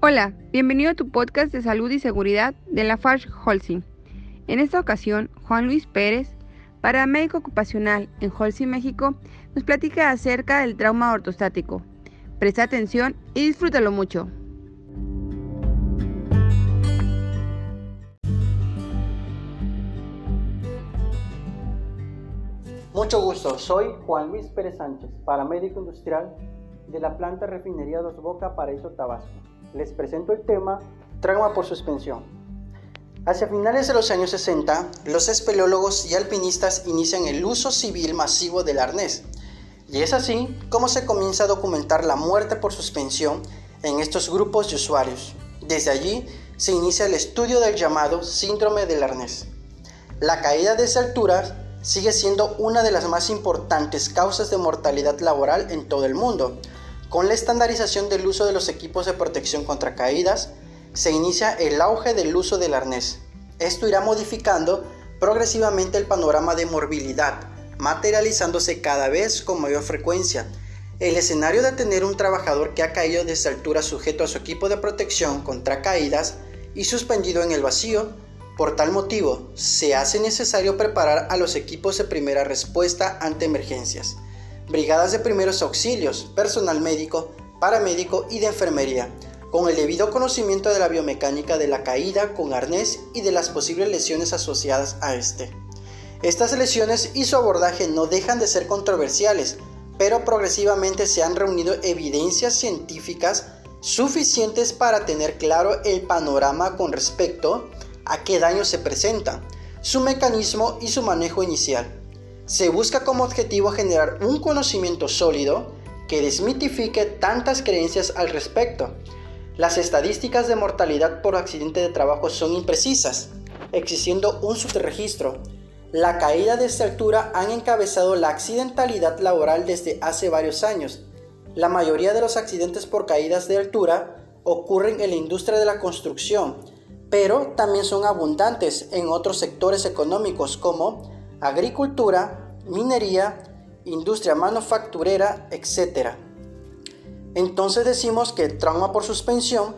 Hola, bienvenido a tu podcast de salud y seguridad de la FARC Holcim. En esta ocasión, Juan Luis Pérez, paramédico ocupacional en Holcim, México, nos platica acerca del trauma ortostático. Presta atención y disfrútalo mucho. Mucho gusto, soy Juan Luis Pérez Sánchez, paramédico industrial de la planta refinería Dos Boca, Paraíso, Tabasco. Les presento el tema trauma por suspensión. Hacia finales de los años 60, los espeleólogos y alpinistas inician el uso civil masivo del arnés. Y es así como se comienza a documentar la muerte por suspensión en estos grupos de usuarios. Desde allí se inicia el estudio del llamado síndrome del arnés. La caída de esa altura sigue siendo una de las más importantes causas de mortalidad laboral en todo el mundo. Con la estandarización del uso de los equipos de protección contra caídas, se inicia el auge del uso del arnés. Esto irá modificando progresivamente el panorama de morbilidad, materializándose cada vez con mayor frecuencia. El escenario de tener un trabajador que ha caído desde altura sujeto a su equipo de protección contra caídas y suspendido en el vacío por tal motivo, se hace necesario preparar a los equipos de primera respuesta ante emergencias, brigadas de primeros auxilios, personal médico, paramédico y de enfermería, con el debido conocimiento de la biomecánica de la caída con arnés y de las posibles lesiones asociadas a este. Estas lesiones y su abordaje no dejan de ser controversiales, pero progresivamente se han reunido evidencias científicas suficientes para tener claro el panorama con respecto a qué daño se presenta, su mecanismo y su manejo inicial. Se busca como objetivo generar un conocimiento sólido que desmitifique tantas creencias al respecto. Las estadísticas de mortalidad por accidente de trabajo son imprecisas, existiendo un subregistro. La caída de esta altura han encabezado la accidentalidad laboral desde hace varios años. La mayoría de los accidentes por caídas de altura ocurren en la industria de la construcción, pero también son abundantes en otros sectores económicos como agricultura, minería, industria manufacturera, etc. Entonces decimos que el trauma por suspensión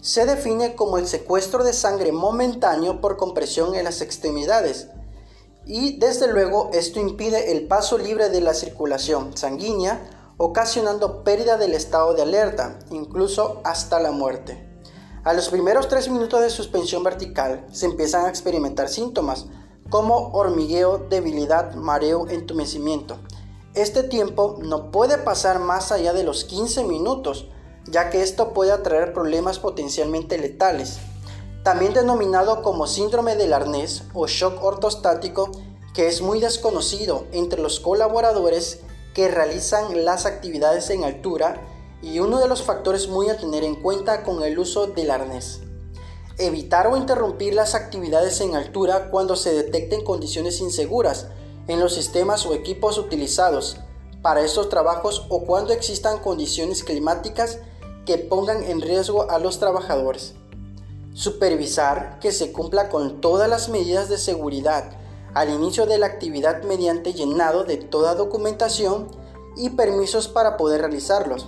se define como el secuestro de sangre momentáneo por compresión en las extremidades y desde luego esto impide el paso libre de la circulación sanguínea ocasionando pérdida del estado de alerta, incluso hasta la muerte. A los primeros tres minutos de suspensión vertical se empiezan a experimentar síntomas como hormigueo, debilidad, mareo, entumecimiento. Este tiempo no puede pasar más allá de los 15 minutos, ya que esto puede atraer problemas potencialmente letales. También denominado como síndrome del arnés o shock ortostático, que es muy desconocido entre los colaboradores que realizan las actividades en altura y uno de los factores muy a tener en cuenta con el uso del arnés. Evitar o interrumpir las actividades en altura cuando se detecten condiciones inseguras en los sistemas o equipos utilizados para estos trabajos o cuando existan condiciones climáticas que pongan en riesgo a los trabajadores. Supervisar que se cumpla con todas las medidas de seguridad al inicio de la actividad mediante llenado de toda documentación y permisos para poder realizarlos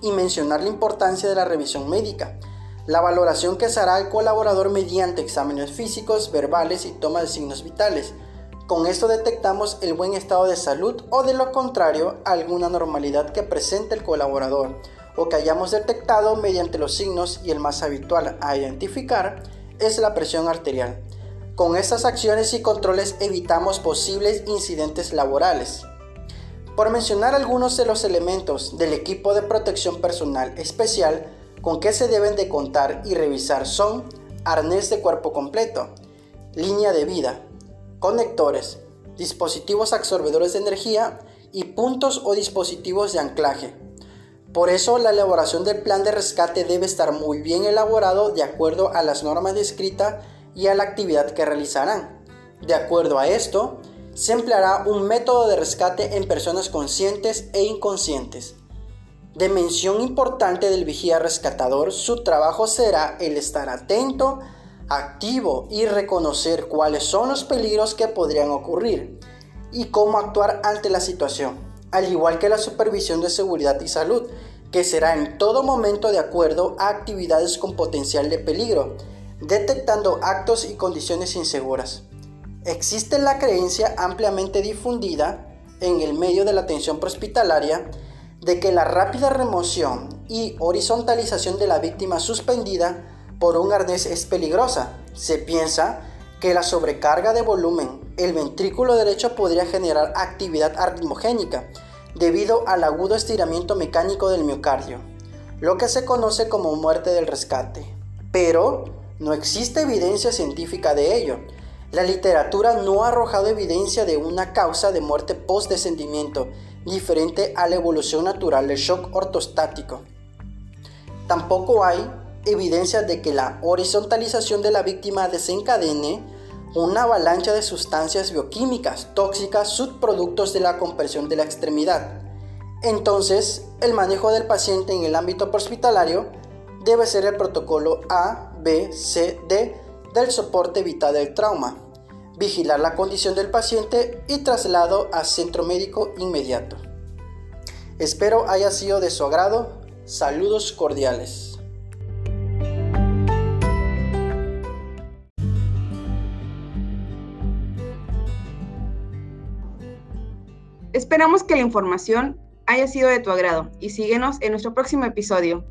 y mencionar la importancia de la revisión médica, la valoración que se hará al colaborador mediante exámenes físicos, verbales y toma de signos vitales. Con esto detectamos el buen estado de salud o de lo contrario alguna normalidad que presente el colaborador o que hayamos detectado mediante los signos y el más habitual a identificar es la presión arterial. Con estas acciones y controles evitamos posibles incidentes laborales. Por mencionar algunos de los elementos del equipo de protección personal especial con que se deben de contar y revisar son arnés de cuerpo completo, línea de vida, conectores, dispositivos absorbedores de energía y puntos o dispositivos de anclaje. Por eso la elaboración del plan de rescate debe estar muy bien elaborado de acuerdo a las normas descritas y a la actividad que realizarán. De acuerdo a esto, se empleará un método de rescate en personas conscientes e inconscientes. De mención importante del vigía rescatador, su trabajo será el estar atento, activo y reconocer cuáles son los peligros que podrían ocurrir y cómo actuar ante la situación, al igual que la supervisión de seguridad y salud, que será en todo momento de acuerdo a actividades con potencial de peligro, detectando actos y condiciones inseguras. Existe la creencia ampliamente difundida en el medio de la atención prehospitalaria de que la rápida remoción y horizontalización de la víctima suspendida por un arnés es peligrosa. Se piensa que la sobrecarga de volumen, el ventrículo derecho podría generar actividad arritmogénica debido al agudo estiramiento mecánico del miocardio, lo que se conoce como muerte del rescate. Pero no existe evidencia científica de ello. La literatura no ha arrojado evidencia de una causa de muerte post-descendimiento diferente a la evolución natural del shock ortostático. Tampoco hay evidencia de que la horizontalización de la víctima desencadene una avalancha de sustancias bioquímicas tóxicas subproductos de la compresión de la extremidad. Entonces, el manejo del paciente en el ámbito hospitalario debe ser el protocolo A, B, C, D del soporte vital del trauma, vigilar la condición del paciente y traslado a centro médico inmediato. Espero haya sido de su agrado. Saludos cordiales. Esperamos que la información haya sido de tu agrado y síguenos en nuestro próximo episodio.